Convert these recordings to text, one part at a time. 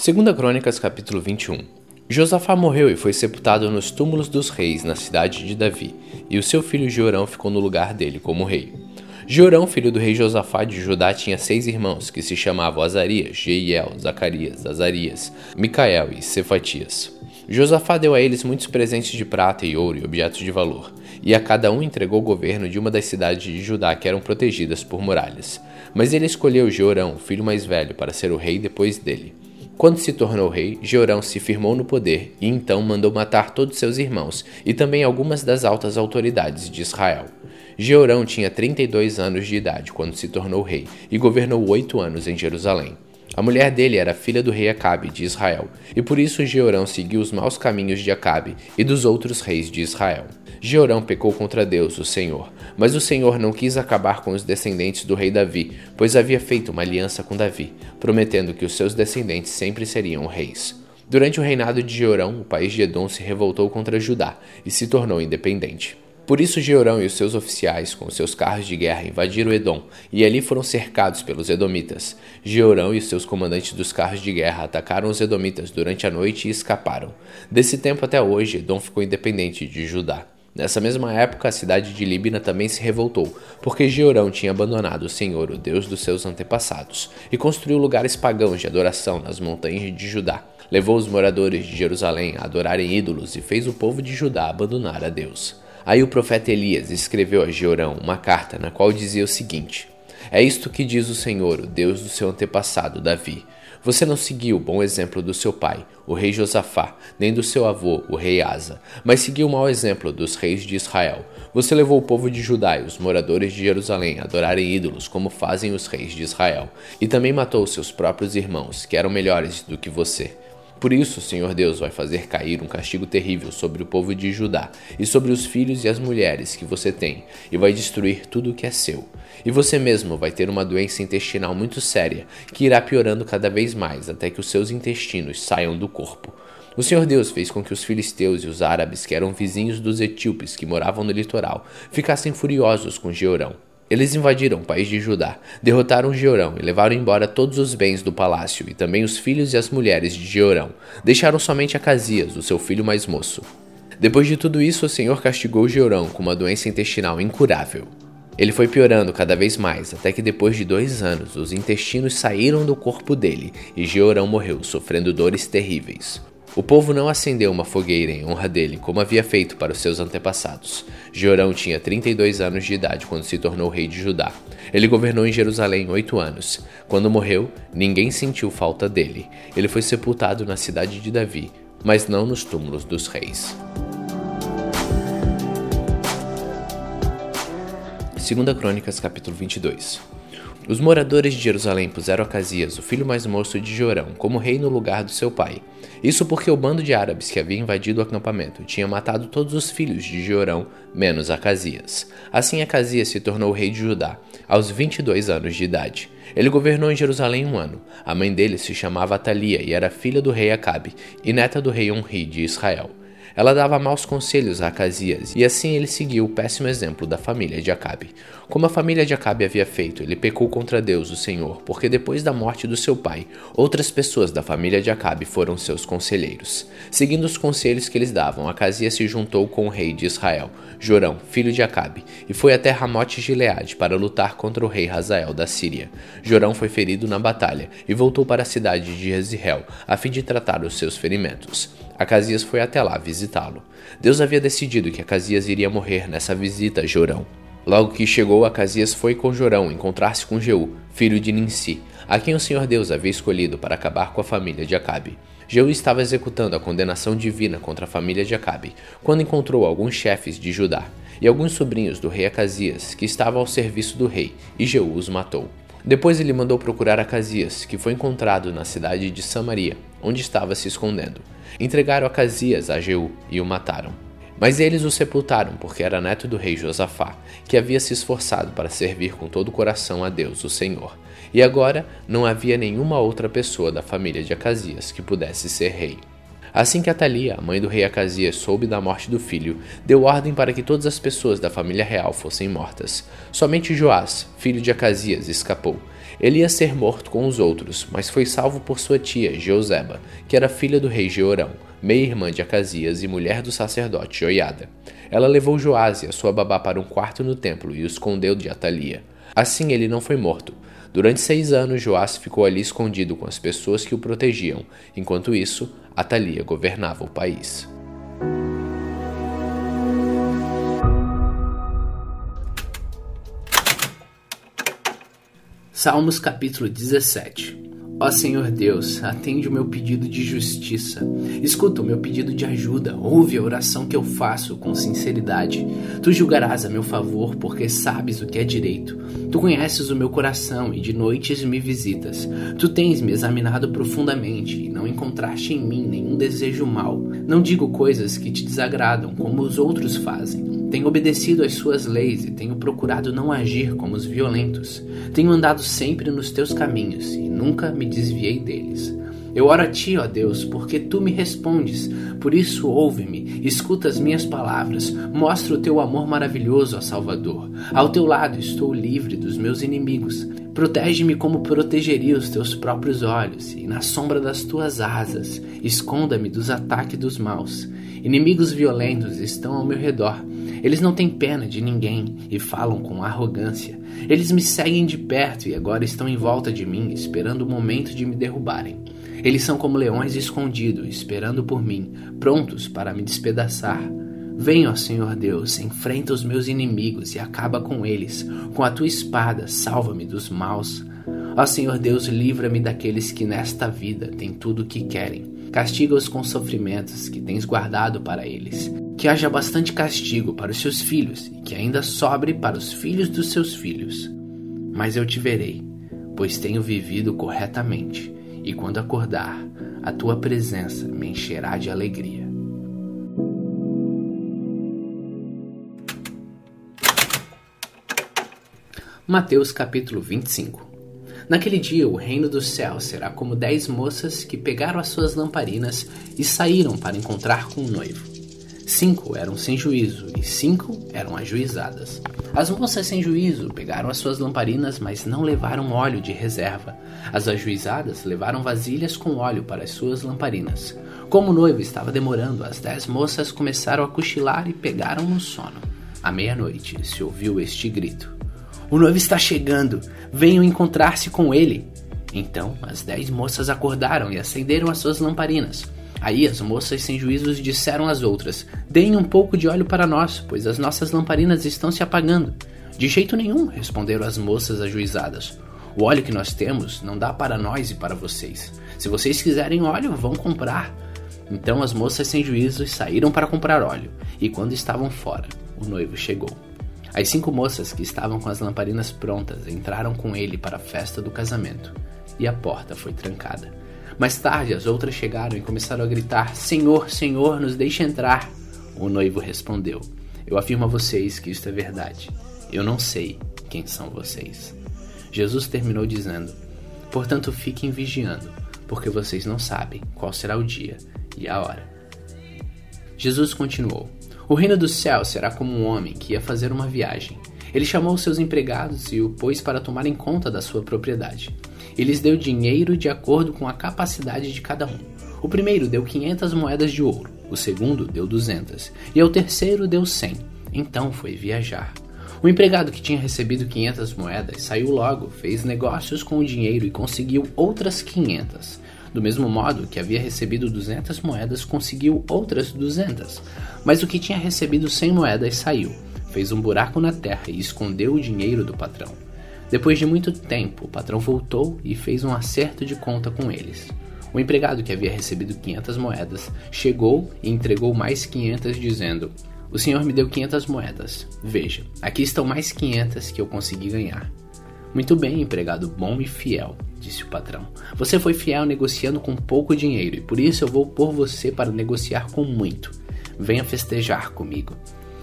Segunda Crônicas, capítulo 21. Josafá morreu e foi sepultado nos túmulos dos reis na cidade de Davi, e o seu filho Jorão ficou no lugar dele como rei. Jorão, filho do rei Josafá de Judá, tinha seis irmãos, que se chamavam Azarias, Jeiel, Zacarias, Azarias, Micael e Cefatias. Josafá deu a eles muitos presentes de prata e ouro e objetos de valor, e a cada um entregou o governo de uma das cidades de Judá que eram protegidas por muralhas. Mas ele escolheu Jorão, o filho mais velho, para ser o rei depois dele. Quando se tornou rei, Jeorão se firmou no poder e então mandou matar todos seus irmãos e também algumas das altas autoridades de Israel. Jeorão tinha 32 anos de idade quando se tornou rei e governou oito anos em Jerusalém. A mulher dele era filha do rei Acabe de Israel, e por isso Jeorão seguiu os maus caminhos de Acabe e dos outros reis de Israel. Jeorão pecou contra Deus, o Senhor, mas o Senhor não quis acabar com os descendentes do rei Davi, pois havia feito uma aliança com Davi, prometendo que os seus descendentes sempre seriam reis. Durante o reinado de Jeorão, o país de Edom se revoltou contra Judá e se tornou independente. Por isso Jeorão e os seus oficiais, com seus carros de guerra, invadiram Edom, e ali foram cercados pelos Edomitas. Jeorão e os seus comandantes dos carros de guerra atacaram os Edomitas durante a noite e escaparam. Desse tempo até hoje, Edom ficou independente de Judá. Nessa mesma época, a cidade de Líbina também se revoltou, porque Jeorão tinha abandonado o Senhor, o Deus dos seus antepassados, e construiu lugares pagãos de adoração nas montanhas de Judá. Levou os moradores de Jerusalém a adorarem ídolos e fez o povo de Judá abandonar a Deus. Aí o profeta Elias escreveu a Jeorão uma carta na qual dizia o seguinte: É isto que diz o Senhor, o Deus do seu antepassado Davi. Você não seguiu o bom exemplo do seu pai, o rei Josafá, nem do seu avô, o rei Asa, mas seguiu o mau exemplo dos reis de Israel. Você levou o povo de Judá e os moradores de Jerusalém a adorarem ídolos, como fazem os reis de Israel, e também matou seus próprios irmãos, que eram melhores do que você. Por isso, o Senhor Deus vai fazer cair um castigo terrível sobre o povo de Judá e sobre os filhos e as mulheres que você tem, e vai destruir tudo o que é seu. E você mesmo vai ter uma doença intestinal muito séria, que irá piorando cada vez mais até que os seus intestinos saiam do corpo. O Senhor Deus fez com que os filisteus e os árabes, que eram vizinhos dos etíopes que moravam no litoral, ficassem furiosos com Georão. Eles invadiram o país de Judá, derrotaram Jeorão e levaram embora todos os bens do palácio e também os filhos e as mulheres de Jeorão. Deixaram somente Acasias, o seu filho mais moço. Depois de tudo isso, o Senhor castigou Jeorão com uma doença intestinal incurável. Ele foi piorando cada vez mais, até que depois de dois anos, os intestinos saíram do corpo dele e Jeorão morreu, sofrendo dores terríveis. O povo não acendeu uma fogueira em honra dele, como havia feito para os seus antepassados. Jorão tinha 32 anos de idade quando se tornou rei de Judá. Ele governou em Jerusalém oito anos. Quando morreu, ninguém sentiu falta dele. Ele foi sepultado na cidade de Davi, mas não nos túmulos dos reis. 2 Crônicas capítulo 22 os moradores de Jerusalém puseram Acasias, o filho mais moço de Jorão, como rei no lugar do seu pai. Isso porque o bando de árabes que havia invadido o acampamento tinha matado todos os filhos de Jorão, menos Acasias. Assim Acasias se tornou rei de Judá, aos 22 anos de idade. Ele governou em Jerusalém um ano. A mãe dele se chamava Atalia e era filha do rei Acabe e neta do rei Onri de Israel. Ela dava maus conselhos a Acasias, e assim ele seguiu o péssimo exemplo da família de Acabe. Como a família de Acabe havia feito, ele pecou contra Deus, o Senhor, porque depois da morte do seu pai, outras pessoas da família de Acabe foram seus conselheiros. Seguindo os conselhos que eles davam, Acasias se juntou com o rei de Israel, Jorão, filho de Acabe, e foi até Ramote Gileade para lutar contra o rei Hazael da Síria. Jorão foi ferido na batalha e voltou para a cidade de Jezreel, a fim de tratar os seus ferimentos. Acasias foi até lá visitá-lo. Deus havia decidido que Acasias iria morrer nessa visita a Jorão. Logo que chegou, Acasias foi com Jorão encontrar-se com Jeú, filho de Ninsi, a quem o Senhor Deus havia escolhido para acabar com a família de Acabe. Jeú estava executando a condenação divina contra a família de Acabe, quando encontrou alguns chefes de Judá e alguns sobrinhos do rei Acasias, que estavam ao serviço do rei, e Jeú os matou. Depois ele mandou procurar Acasias, que foi encontrado na cidade de Samaria, onde estava se escondendo. Entregaram Acasias a Jeú e o mataram. Mas eles o sepultaram porque era neto do rei Josafá, que havia se esforçado para servir com todo o coração a Deus, o Senhor. E agora não havia nenhuma outra pessoa da família de Acasias que pudesse ser rei. Assim que Atalia, a mãe do rei Acasias, soube da morte do filho, deu ordem para que todas as pessoas da família real fossem mortas. Somente Joás, filho de Acasias, escapou. Ele ia ser morto com os outros, mas foi salvo por sua tia, Jeoseba, que era filha do rei Jeorão, meia-irmã de Acasias e mulher do sacerdote Joiada. Ela levou Joás e a sua babá para um quarto no templo e o escondeu de Atalia. Assim ele não foi morto. Durante seis anos, Joás ficou ali escondido com as pessoas que o protegiam. Enquanto isso, Atalia governava o país. Salmos capítulo 17 Ó Senhor Deus, atende o meu pedido de justiça. Escuta o meu pedido de ajuda. Ouve a oração que eu faço com sinceridade. Tu julgarás a meu favor, porque sabes o que é direito. Tu conheces o meu coração e de noites me visitas. Tu tens me examinado profundamente e não encontraste em mim nenhum desejo mau. Não digo coisas que te desagradam, como os outros fazem. Tenho obedecido às suas leis e tenho procurado não agir como os violentos. Tenho andado sempre nos teus caminhos e nunca me desviei deles. Eu oro a ti, ó Deus, porque tu me respondes. Por isso, ouve-me, escuta as minhas palavras, mostra o teu amor maravilhoso, ó Salvador. Ao teu lado estou livre dos meus inimigos. Protege-me como protegeria os teus próprios olhos, e na sombra das tuas asas, esconda-me dos ataques dos maus. Inimigos violentos estão ao meu redor eles não têm pena de ninguém e falam com arrogância. Eles me seguem de perto e agora estão em volta de mim, esperando o momento de me derrubarem. Eles são como leões escondidos, esperando por mim, prontos para me despedaçar. Venha, ó Senhor Deus, enfrenta os meus inimigos e acaba com eles. Com a tua espada, salva-me dos maus. Ó Senhor Deus, livra-me daqueles que nesta vida têm tudo o que querem. Castiga-os com sofrimentos que tens guardado para eles que haja bastante castigo para os seus filhos e que ainda sobre para os filhos dos seus filhos. Mas eu te verei, pois tenho vivido corretamente, e quando acordar, a tua presença me encherá de alegria. Mateus capítulo 25 Naquele dia o reino dos céus será como dez moças que pegaram as suas lamparinas e saíram para encontrar com o noivo. Cinco eram sem juízo e cinco eram ajuizadas. As moças sem juízo pegaram as suas lamparinas, mas não levaram óleo de reserva. As ajuizadas levaram vasilhas com óleo para as suas lamparinas. Como o noivo estava demorando, as dez moças começaram a cochilar e pegaram no sono. À meia-noite se ouviu este grito: O noivo está chegando! Venham encontrar-se com ele! Então as dez moças acordaram e acenderam as suas lamparinas. Aí as moças sem juízos disseram às outras: Deem um pouco de óleo para nós, pois as nossas lamparinas estão se apagando. De jeito nenhum, responderam as moças ajuizadas. O óleo que nós temos não dá para nós e para vocês. Se vocês quiserem óleo, vão comprar. Então as moças sem juízos saíram para comprar óleo, e quando estavam fora, o noivo chegou. As cinco moças que estavam com as lamparinas prontas entraram com ele para a festa do casamento, e a porta foi trancada. Mais tarde, as outras chegaram e começaram a gritar: Senhor, Senhor, nos deixe entrar. O noivo respondeu: Eu afirmo a vocês que isto é verdade. Eu não sei quem são vocês. Jesus terminou dizendo: Portanto, fiquem vigiando, porque vocês não sabem qual será o dia e a hora. Jesus continuou: O reino do céu será como um homem que ia fazer uma viagem. Ele chamou seus empregados e o pôs para tomarem conta da sua propriedade e lhes deu dinheiro de acordo com a capacidade de cada um. O primeiro deu 500 moedas de ouro, o segundo deu 200 e ao terceiro deu 100. Então foi viajar. O empregado que tinha recebido 500 moedas saiu logo, fez negócios com o dinheiro e conseguiu outras 500. Do mesmo modo que havia recebido 200 moedas, conseguiu outras 200. Mas o que tinha recebido 100 moedas saiu, fez um buraco na terra e escondeu o dinheiro do patrão. Depois de muito tempo, o patrão voltou e fez um acerto de conta com eles. O empregado que havia recebido 500 moedas chegou e entregou mais 500, dizendo: O senhor me deu 500 moedas. Veja, aqui estão mais 500 que eu consegui ganhar. Muito bem, empregado bom e fiel, disse o patrão. Você foi fiel negociando com pouco dinheiro e por isso eu vou pôr você para negociar com muito. Venha festejar comigo.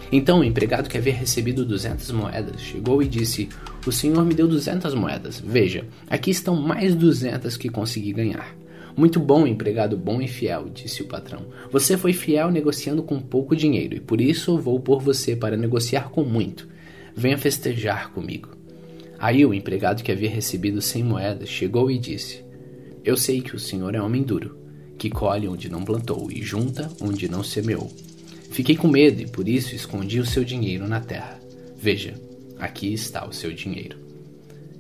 Então o empregado que havia recebido 200 moedas chegou e disse: O senhor me deu 200 moedas. Veja, aqui estão mais 200 que consegui ganhar. Muito bom, empregado bom e fiel, disse o patrão. Você foi fiel negociando com pouco dinheiro e por isso vou pôr você para negociar com muito. Venha festejar comigo. Aí o empregado que havia recebido cem moedas chegou e disse: Eu sei que o senhor é homem duro, que colhe onde não plantou e junta onde não semeou. Fiquei com medo e por isso escondi o seu dinheiro na terra. Veja, aqui está o seu dinheiro.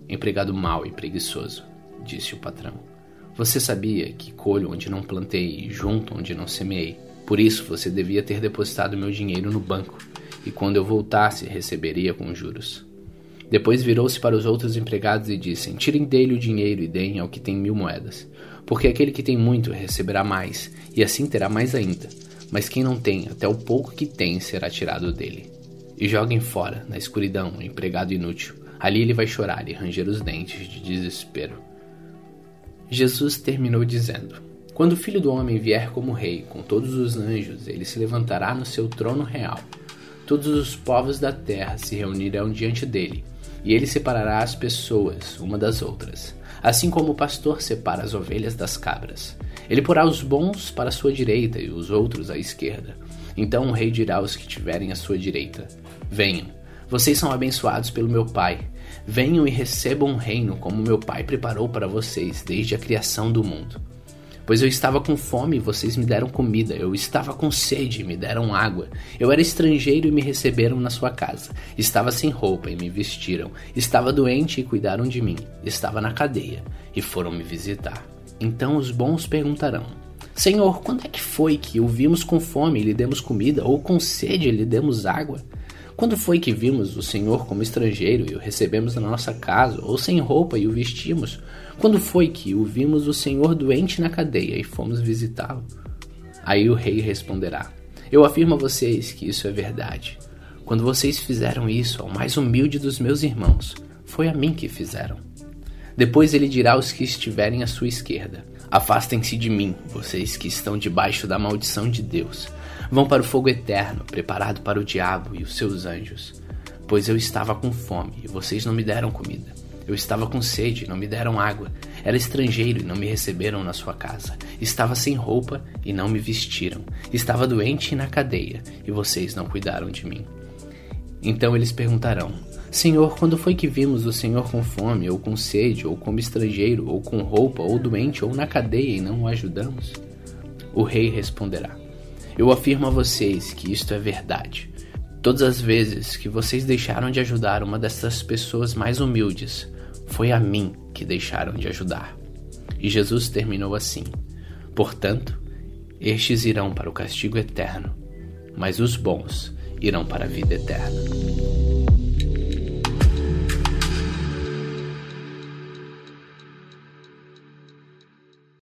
Empregado mau e preguiçoso, disse o patrão. Você sabia que colho onde não plantei e junto onde não semeei. Por isso você devia ter depositado meu dinheiro no banco, e quando eu voltasse receberia com juros. Depois virou-se para os outros empregados e disse: Tirem dele o dinheiro e deem ao que tem mil moedas. Porque aquele que tem muito receberá mais, e assim terá mais ainda. Mas quem não tem, até o pouco que tem será tirado dele. E joguem fora, na escuridão, o empregado inútil. Ali ele vai chorar e ranger os dentes de desespero. Jesus terminou dizendo: Quando o filho do homem vier como rei, com todos os anjos, ele se levantará no seu trono real. Todos os povos da terra se reunirão diante dele e ele separará as pessoas uma das outras, assim como o pastor separa as ovelhas das cabras. Ele porá os bons para a sua direita e os outros à esquerda. Então o rei dirá aos que tiverem à sua direita: Venham, vocês são abençoados pelo meu Pai. Venham e recebam um reino como meu Pai preparou para vocês desde a criação do mundo. Pois eu estava com fome e vocês me deram comida, eu estava com sede e me deram água, eu era estrangeiro e me receberam na sua casa, estava sem roupa e me vestiram, estava doente e cuidaram de mim, estava na cadeia e foram me visitar. Então os bons perguntarão: Senhor, quando é que foi que o vimos com fome e lhe demos comida, ou com sede e lhe demos água? Quando foi que vimos o Senhor como estrangeiro e o recebemos na nossa casa, ou sem roupa e o vestimos? Quando foi que o vimos o Senhor doente na cadeia e fomos visitá-lo? Aí o rei responderá: Eu afirmo a vocês que isso é verdade. Quando vocês fizeram isso ao mais humilde dos meus irmãos, foi a mim que fizeram. Depois ele dirá aos que estiverem à sua esquerda: Afastem-se de mim, vocês que estão debaixo da maldição de Deus Vão para o fogo eterno, preparado para o diabo e os seus anjos. Pois eu estava com fome e vocês não me deram comida. Eu estava com sede e não me deram água. Era estrangeiro e não me receberam na sua casa. Estava sem roupa e não me vestiram. Estava doente e na cadeia e vocês não cuidaram de mim. Então eles perguntarão: Senhor, quando foi que vimos o Senhor com fome, ou com sede, ou como estrangeiro, ou com roupa, ou doente, ou na cadeia e não o ajudamos? O rei responderá: eu afirmo a vocês que isto é verdade. Todas as vezes que vocês deixaram de ajudar uma dessas pessoas mais humildes, foi a mim que deixaram de ajudar. E Jesus terminou assim: Portanto, estes irão para o castigo eterno, mas os bons irão para a vida eterna.